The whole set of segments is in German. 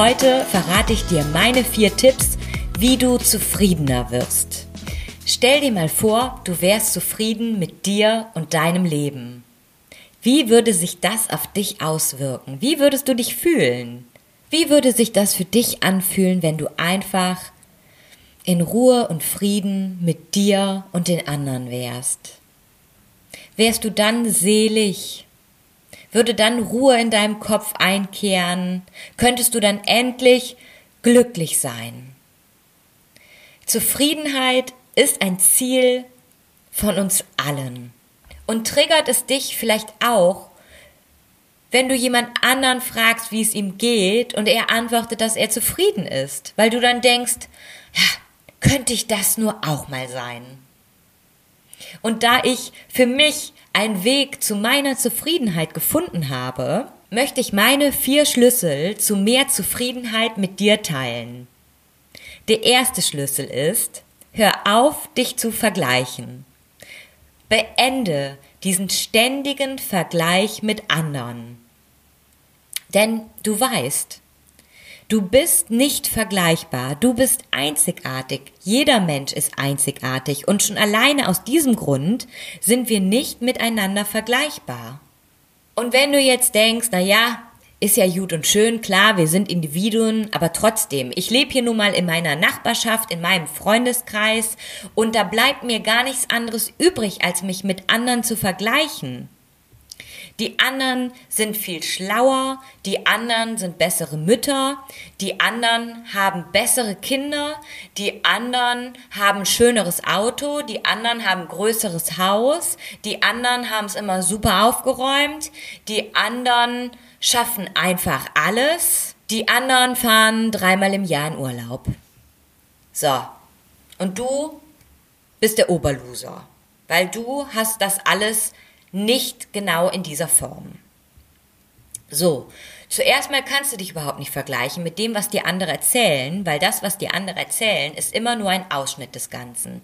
Heute verrate ich dir meine vier Tipps, wie du zufriedener wirst. Stell dir mal vor, du wärst zufrieden mit dir und deinem Leben. Wie würde sich das auf dich auswirken? Wie würdest du dich fühlen? Wie würde sich das für dich anfühlen, wenn du einfach in Ruhe und Frieden mit dir und den anderen wärst? Wärst du dann selig würde dann Ruhe in deinem Kopf einkehren, könntest du dann endlich glücklich sein. Zufriedenheit ist ein Ziel von uns allen. Und triggert es dich vielleicht auch, wenn du jemand anderen fragst, wie es ihm geht, und er antwortet, dass er zufrieden ist, weil du dann denkst, ja, könnte ich das nur auch mal sein? Und da ich für mich einen Weg zu meiner Zufriedenheit gefunden habe, möchte ich meine vier Schlüssel zu mehr Zufriedenheit mit dir teilen. Der erste Schlüssel ist, hör auf, dich zu vergleichen. Beende diesen ständigen Vergleich mit anderen. Denn du weißt, Du bist nicht vergleichbar, du bist einzigartig. Jeder Mensch ist einzigartig und schon alleine aus diesem Grund sind wir nicht miteinander vergleichbar. Und wenn du jetzt denkst, na ja, ist ja gut und schön, klar, wir sind Individuen, aber trotzdem, ich lebe hier nun mal in meiner Nachbarschaft, in meinem Freundeskreis und da bleibt mir gar nichts anderes übrig, als mich mit anderen zu vergleichen. Die anderen sind viel schlauer, die anderen sind bessere Mütter, die anderen haben bessere Kinder, die anderen haben schöneres Auto, die anderen haben größeres Haus, die anderen haben es immer super aufgeräumt, die anderen schaffen einfach alles, die anderen fahren dreimal im Jahr in Urlaub. So. Und du bist der Oberloser, weil du hast das alles nicht genau in dieser Form. So, zuerst mal kannst du dich überhaupt nicht vergleichen mit dem, was die andere erzählen, weil das, was die andere erzählen, ist immer nur ein Ausschnitt des Ganzen.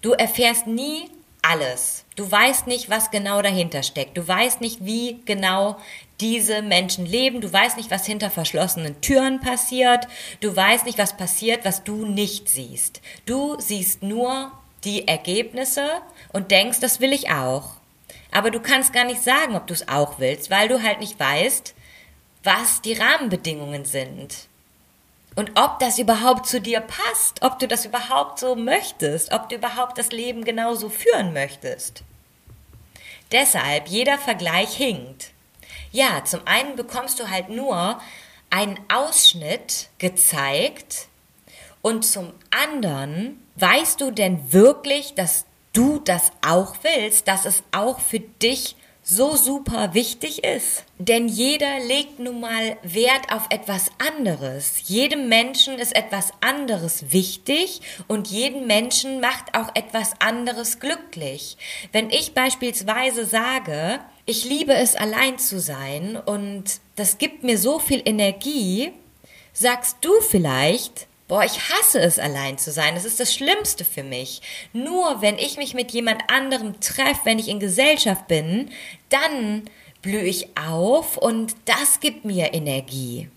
Du erfährst nie alles. Du weißt nicht, was genau dahinter steckt. Du weißt nicht, wie genau diese Menschen leben. Du weißt nicht, was hinter verschlossenen Türen passiert. Du weißt nicht, was passiert, was du nicht siehst. Du siehst nur die Ergebnisse und denkst, das will ich auch. Aber du kannst gar nicht sagen, ob du es auch willst, weil du halt nicht weißt, was die Rahmenbedingungen sind. Und ob das überhaupt zu dir passt, ob du das überhaupt so möchtest, ob du überhaupt das Leben genauso führen möchtest. Deshalb, jeder Vergleich hinkt. Ja, zum einen bekommst du halt nur einen Ausschnitt gezeigt und zum anderen Weißt du denn wirklich, dass du das auch willst, dass es auch für dich so super wichtig ist. Denn jeder legt nun mal Wert auf etwas anderes. Jedem Menschen ist etwas anderes wichtig und jeden Menschen macht auch etwas anderes glücklich. Wenn ich beispielsweise sage, ich liebe es allein zu sein und das gibt mir so viel Energie, sagst du vielleicht, Boah, ich hasse es, allein zu sein. Das ist das Schlimmste für mich. Nur wenn ich mich mit jemand anderem treffe, wenn ich in Gesellschaft bin, dann blühe ich auf und das gibt mir Energie.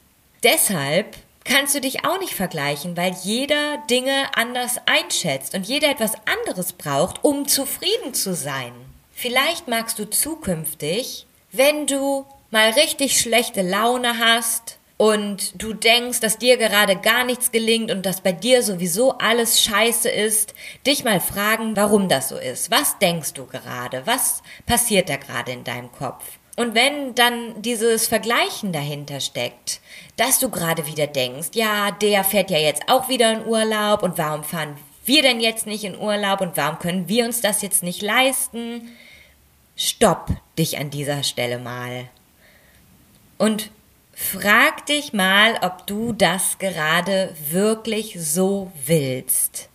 Deshalb kannst du dich auch nicht vergleichen, weil jeder Dinge anders einschätzt und jeder etwas anderes braucht, um zufrieden zu sein. Vielleicht magst du zukünftig, wenn du mal richtig schlechte Laune hast, und du denkst, dass dir gerade gar nichts gelingt und dass bei dir sowieso alles scheiße ist, dich mal fragen, warum das so ist. Was denkst du gerade? Was passiert da gerade in deinem Kopf? Und wenn dann dieses Vergleichen dahinter steckt, dass du gerade wieder denkst, ja, der fährt ja jetzt auch wieder in Urlaub und warum fahren wir denn jetzt nicht in Urlaub und warum können wir uns das jetzt nicht leisten? Stopp dich an dieser Stelle mal. Und frag dich mal, ob du das gerade wirklich so willst.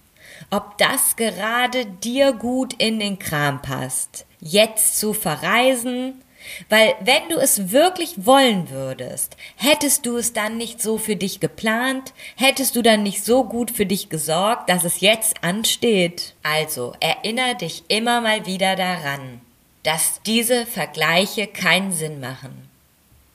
Ob das gerade dir gut in den Kram passt. Jetzt zu verreisen, weil wenn du es wirklich wollen würdest, hättest du es dann nicht so für dich geplant, hättest du dann nicht so gut für dich gesorgt, dass es jetzt ansteht. Also erinnere dich immer mal wieder daran, dass diese Vergleiche keinen Sinn machen.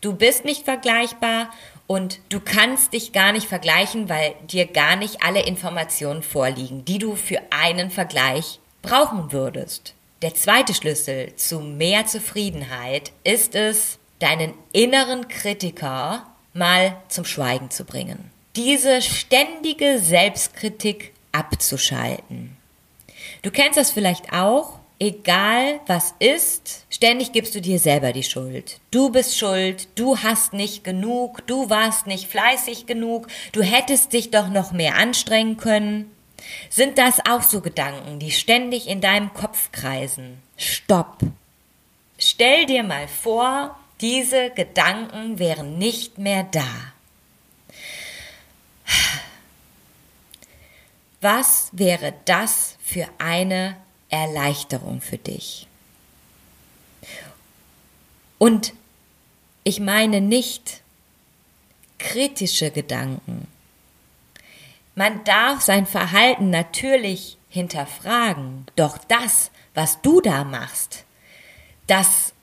Du bist nicht vergleichbar und du kannst dich gar nicht vergleichen, weil dir gar nicht alle Informationen vorliegen, die du für einen Vergleich brauchen würdest. Der zweite Schlüssel zu mehr Zufriedenheit ist es, deinen inneren Kritiker mal zum Schweigen zu bringen. Diese ständige Selbstkritik abzuschalten. Du kennst das vielleicht auch, egal was ist, ständig gibst du dir selber die Schuld. Du bist schuld, du hast nicht genug, du warst nicht fleißig genug, du hättest dich doch noch mehr anstrengen können. Sind das auch so Gedanken, die ständig in deinem Kopf kreisen? Stopp. Stell dir mal vor, diese Gedanken wären nicht mehr da. Was wäre das für eine Erleichterung für dich? Und ich meine nicht kritische Gedanken, man darf sein Verhalten natürlich hinterfragen, doch das, was du da machst, das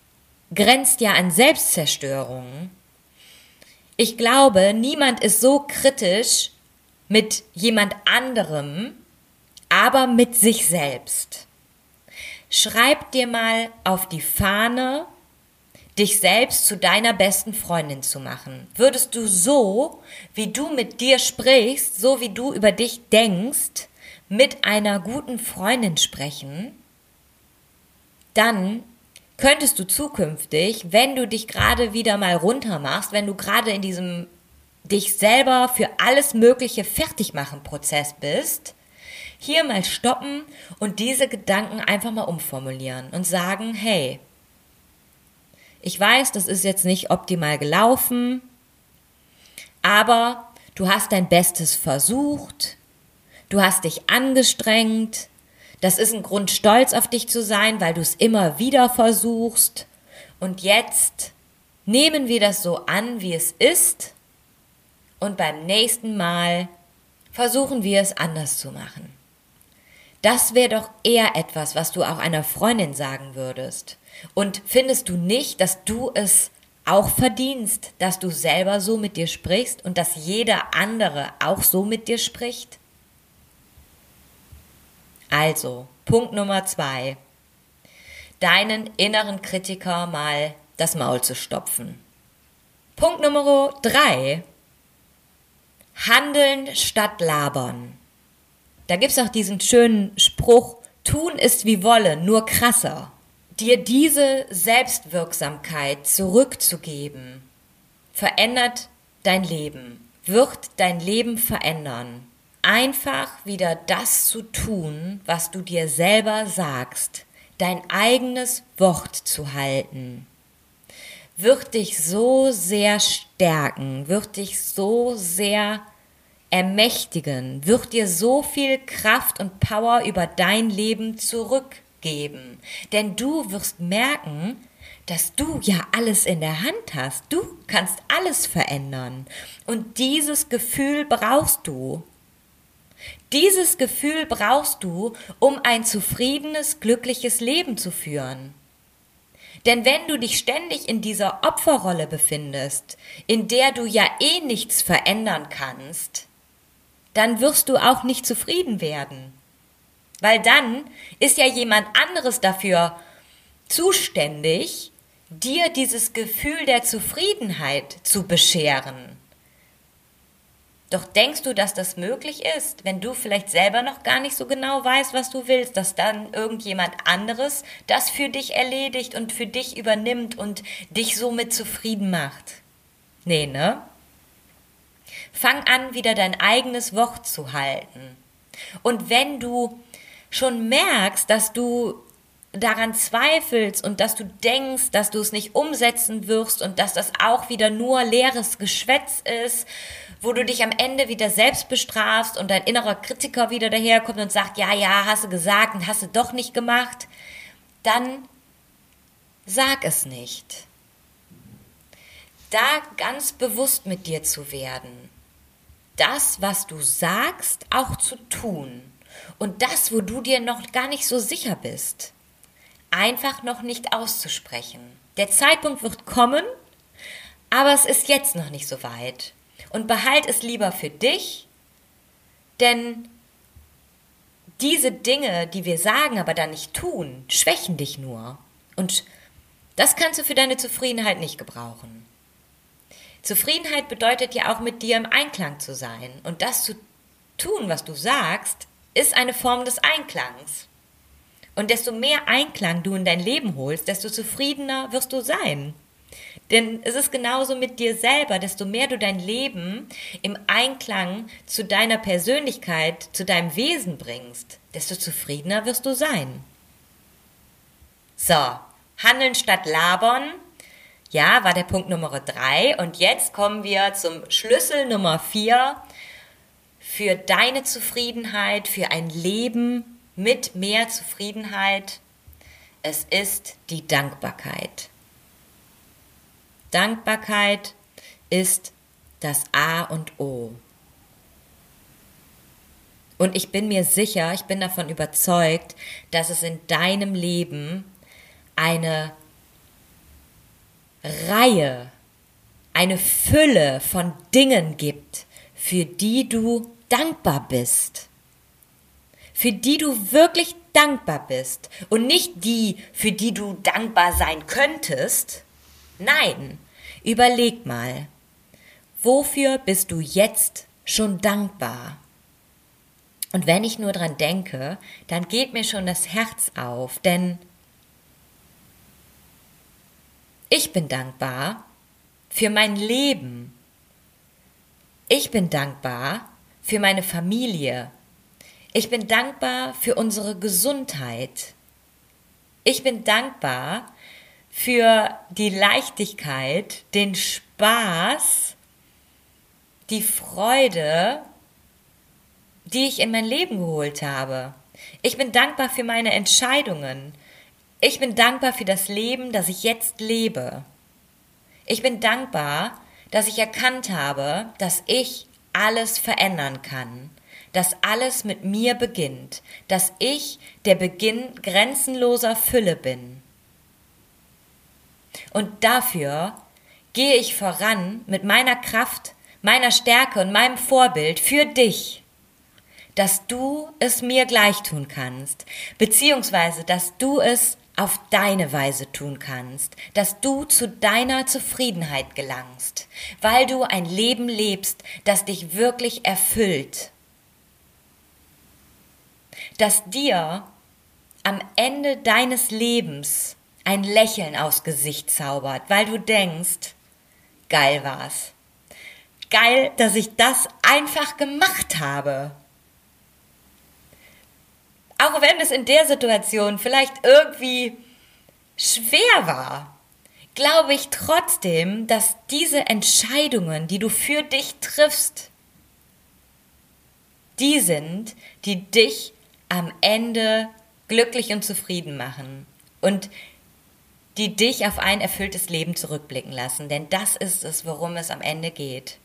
grenzt ja an Selbstzerstörung. Ich glaube, niemand ist so kritisch mit jemand anderem, aber mit sich selbst. Schreib dir mal auf die Fahne, dich selbst zu deiner besten Freundin zu machen. Würdest du so, wie du mit dir sprichst, so wie du über dich denkst, mit einer guten Freundin sprechen, dann könntest du zukünftig, wenn du dich gerade wieder mal runter machst, wenn du gerade in diesem dich selber für alles Mögliche fertig machen Prozess bist, hier mal stoppen und diese Gedanken einfach mal umformulieren und sagen, hey, ich weiß, das ist jetzt nicht optimal gelaufen, aber du hast dein Bestes versucht, du hast dich angestrengt, das ist ein Grund, stolz auf dich zu sein, weil du es immer wieder versuchst. Und jetzt nehmen wir das so an, wie es ist, und beim nächsten Mal versuchen wir es anders zu machen. Das wäre doch eher etwas, was du auch einer Freundin sagen würdest. Und findest du nicht, dass du es auch verdienst, dass du selber so mit dir sprichst und dass jeder andere auch so mit dir spricht? Also, Punkt Nummer zwei. Deinen inneren Kritiker mal das Maul zu stopfen. Punkt Nummer drei. Handeln statt labern. Da gibt's auch diesen schönen Spruch, tun ist wie wollen, nur krasser dir diese Selbstwirksamkeit zurückzugeben, verändert dein Leben, wird dein Leben verändern. Einfach wieder das zu tun, was du dir selber sagst, dein eigenes Wort zu halten, wird dich so sehr stärken, wird dich so sehr ermächtigen, wird dir so viel Kraft und Power über dein Leben zurück geben. Denn du wirst merken, dass du ja alles in der Hand hast. Du kannst alles verändern. Und dieses Gefühl brauchst du. Dieses Gefühl brauchst du, um ein zufriedenes, glückliches Leben zu führen. Denn wenn du dich ständig in dieser Opferrolle befindest, in der du ja eh nichts verändern kannst, dann wirst du auch nicht zufrieden werden. Weil dann ist ja jemand anderes dafür zuständig, dir dieses Gefühl der Zufriedenheit zu bescheren. Doch denkst du, dass das möglich ist, wenn du vielleicht selber noch gar nicht so genau weißt, was du willst, dass dann irgendjemand anderes das für dich erledigt und für dich übernimmt und dich somit zufrieden macht? Nee, ne? Fang an, wieder dein eigenes Wort zu halten. Und wenn du schon merkst, dass du daran zweifelst und dass du denkst, dass du es nicht umsetzen wirst und dass das auch wieder nur leeres Geschwätz ist, wo du dich am Ende wieder selbst bestrafst und dein innerer Kritiker wieder daherkommt und sagt, ja, ja, hast du gesagt und hast du doch nicht gemacht, dann sag es nicht. Da ganz bewusst mit dir zu werden, das, was du sagst, auch zu tun und das, wo du dir noch gar nicht so sicher bist einfach noch nicht auszusprechen. Der Zeitpunkt wird kommen, aber es ist jetzt noch nicht so weit. Und behalt es lieber für dich, denn diese Dinge, die wir sagen, aber dann nicht tun, schwächen dich nur. Und das kannst du für deine Zufriedenheit nicht gebrauchen. Zufriedenheit bedeutet ja auch mit dir im Einklang zu sein. Und das zu tun, was du sagst, ist eine Form des Einklangs. Und desto mehr Einklang du in dein Leben holst, desto zufriedener wirst du sein. Denn es ist genauso mit dir selber, desto mehr du dein Leben im Einklang zu deiner Persönlichkeit, zu deinem Wesen bringst, desto zufriedener wirst du sein. So, handeln statt labern. Ja, war der Punkt Nummer drei. Und jetzt kommen wir zum Schlüssel Nummer vier für deine Zufriedenheit, für ein Leben mit mehr Zufriedenheit. Es ist die Dankbarkeit. Dankbarkeit ist das A und O. Und ich bin mir sicher, ich bin davon überzeugt, dass es in deinem Leben eine Reihe, eine Fülle von Dingen gibt, für die du dankbar bist für die du wirklich dankbar bist und nicht die, für die du dankbar sein könntest. Nein, überleg mal, wofür bist du jetzt schon dankbar? Und wenn ich nur dran denke, dann geht mir schon das Herz auf, denn ich bin dankbar für mein Leben. Ich bin dankbar für meine Familie, ich bin dankbar für unsere Gesundheit. Ich bin dankbar für die Leichtigkeit, den Spaß, die Freude, die ich in mein Leben geholt habe. Ich bin dankbar für meine Entscheidungen. Ich bin dankbar für das Leben, das ich jetzt lebe. Ich bin dankbar, dass ich erkannt habe, dass ich alles verändern kann dass alles mit mir beginnt, dass ich der Beginn grenzenloser Fülle bin. Und dafür gehe ich voran mit meiner Kraft, meiner Stärke und meinem Vorbild für dich, dass du es mir gleich tun kannst, beziehungsweise dass du es auf deine Weise tun kannst, dass du zu deiner Zufriedenheit gelangst, weil du ein Leben lebst, das dich wirklich erfüllt dass dir am Ende deines Lebens ein Lächeln aus Gesicht zaubert, weil du denkst, geil war's. Geil, dass ich das einfach gemacht habe. Auch wenn es in der Situation vielleicht irgendwie schwer war, glaube ich trotzdem, dass diese Entscheidungen, die du für dich triffst, die sind, die dich am Ende glücklich und zufrieden machen und die dich auf ein erfülltes Leben zurückblicken lassen. Denn das ist es, worum es am Ende geht.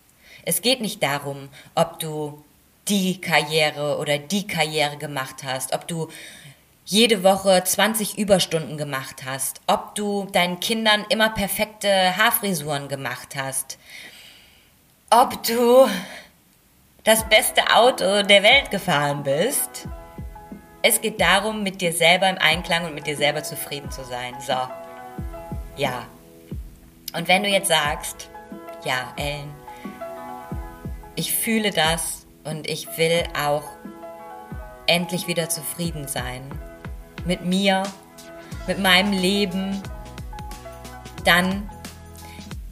Es geht nicht darum, ob du die Karriere oder die Karriere gemacht hast, ob du jede Woche 20 Überstunden gemacht hast, ob du deinen Kindern immer perfekte Haarfrisuren gemacht hast, ob du das beste Auto der Welt gefahren bist es geht darum, mit dir selber im Einklang und mit dir selber zufrieden zu sein. So. Ja. Und wenn du jetzt sagst, ja, Ellen, ich fühle das und ich will auch endlich wieder zufrieden sein. Mit mir, mit meinem Leben, dann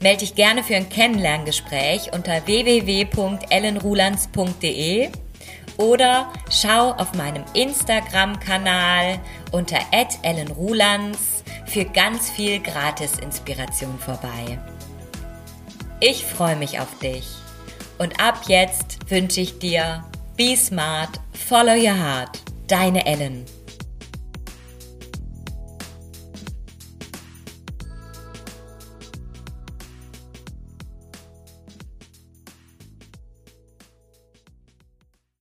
melde dich gerne für ein Kennenlerngespräch unter www.ellenrulands.de Oder schau auf meinem Instagram-Kanal unter @ellenrulands für ganz viel Gratis-Inspiration vorbei. Ich freue mich auf dich. Und ab jetzt wünsche ich dir Be Smart, Follow Your Heart. Deine Ellen.